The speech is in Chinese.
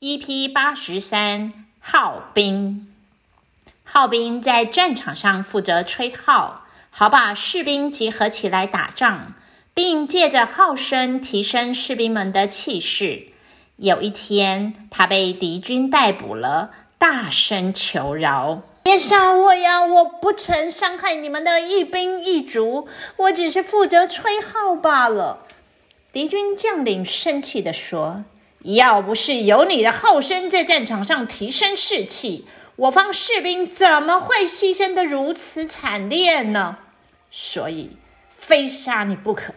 EP 八十三号兵，号兵在战场上负责吹号，好把士兵集合起来打仗，并借着号声提升士兵们的气势。有一天，他被敌军逮捕了，大声求饶：“别杀我呀！我不曾伤害你们的一兵一卒，我只是负责吹号罢了。”敌军将领生气地说。要不是有你的后生在战场上提升士气，我方士兵怎么会牺牲的如此惨烈呢？所以，非杀你不可。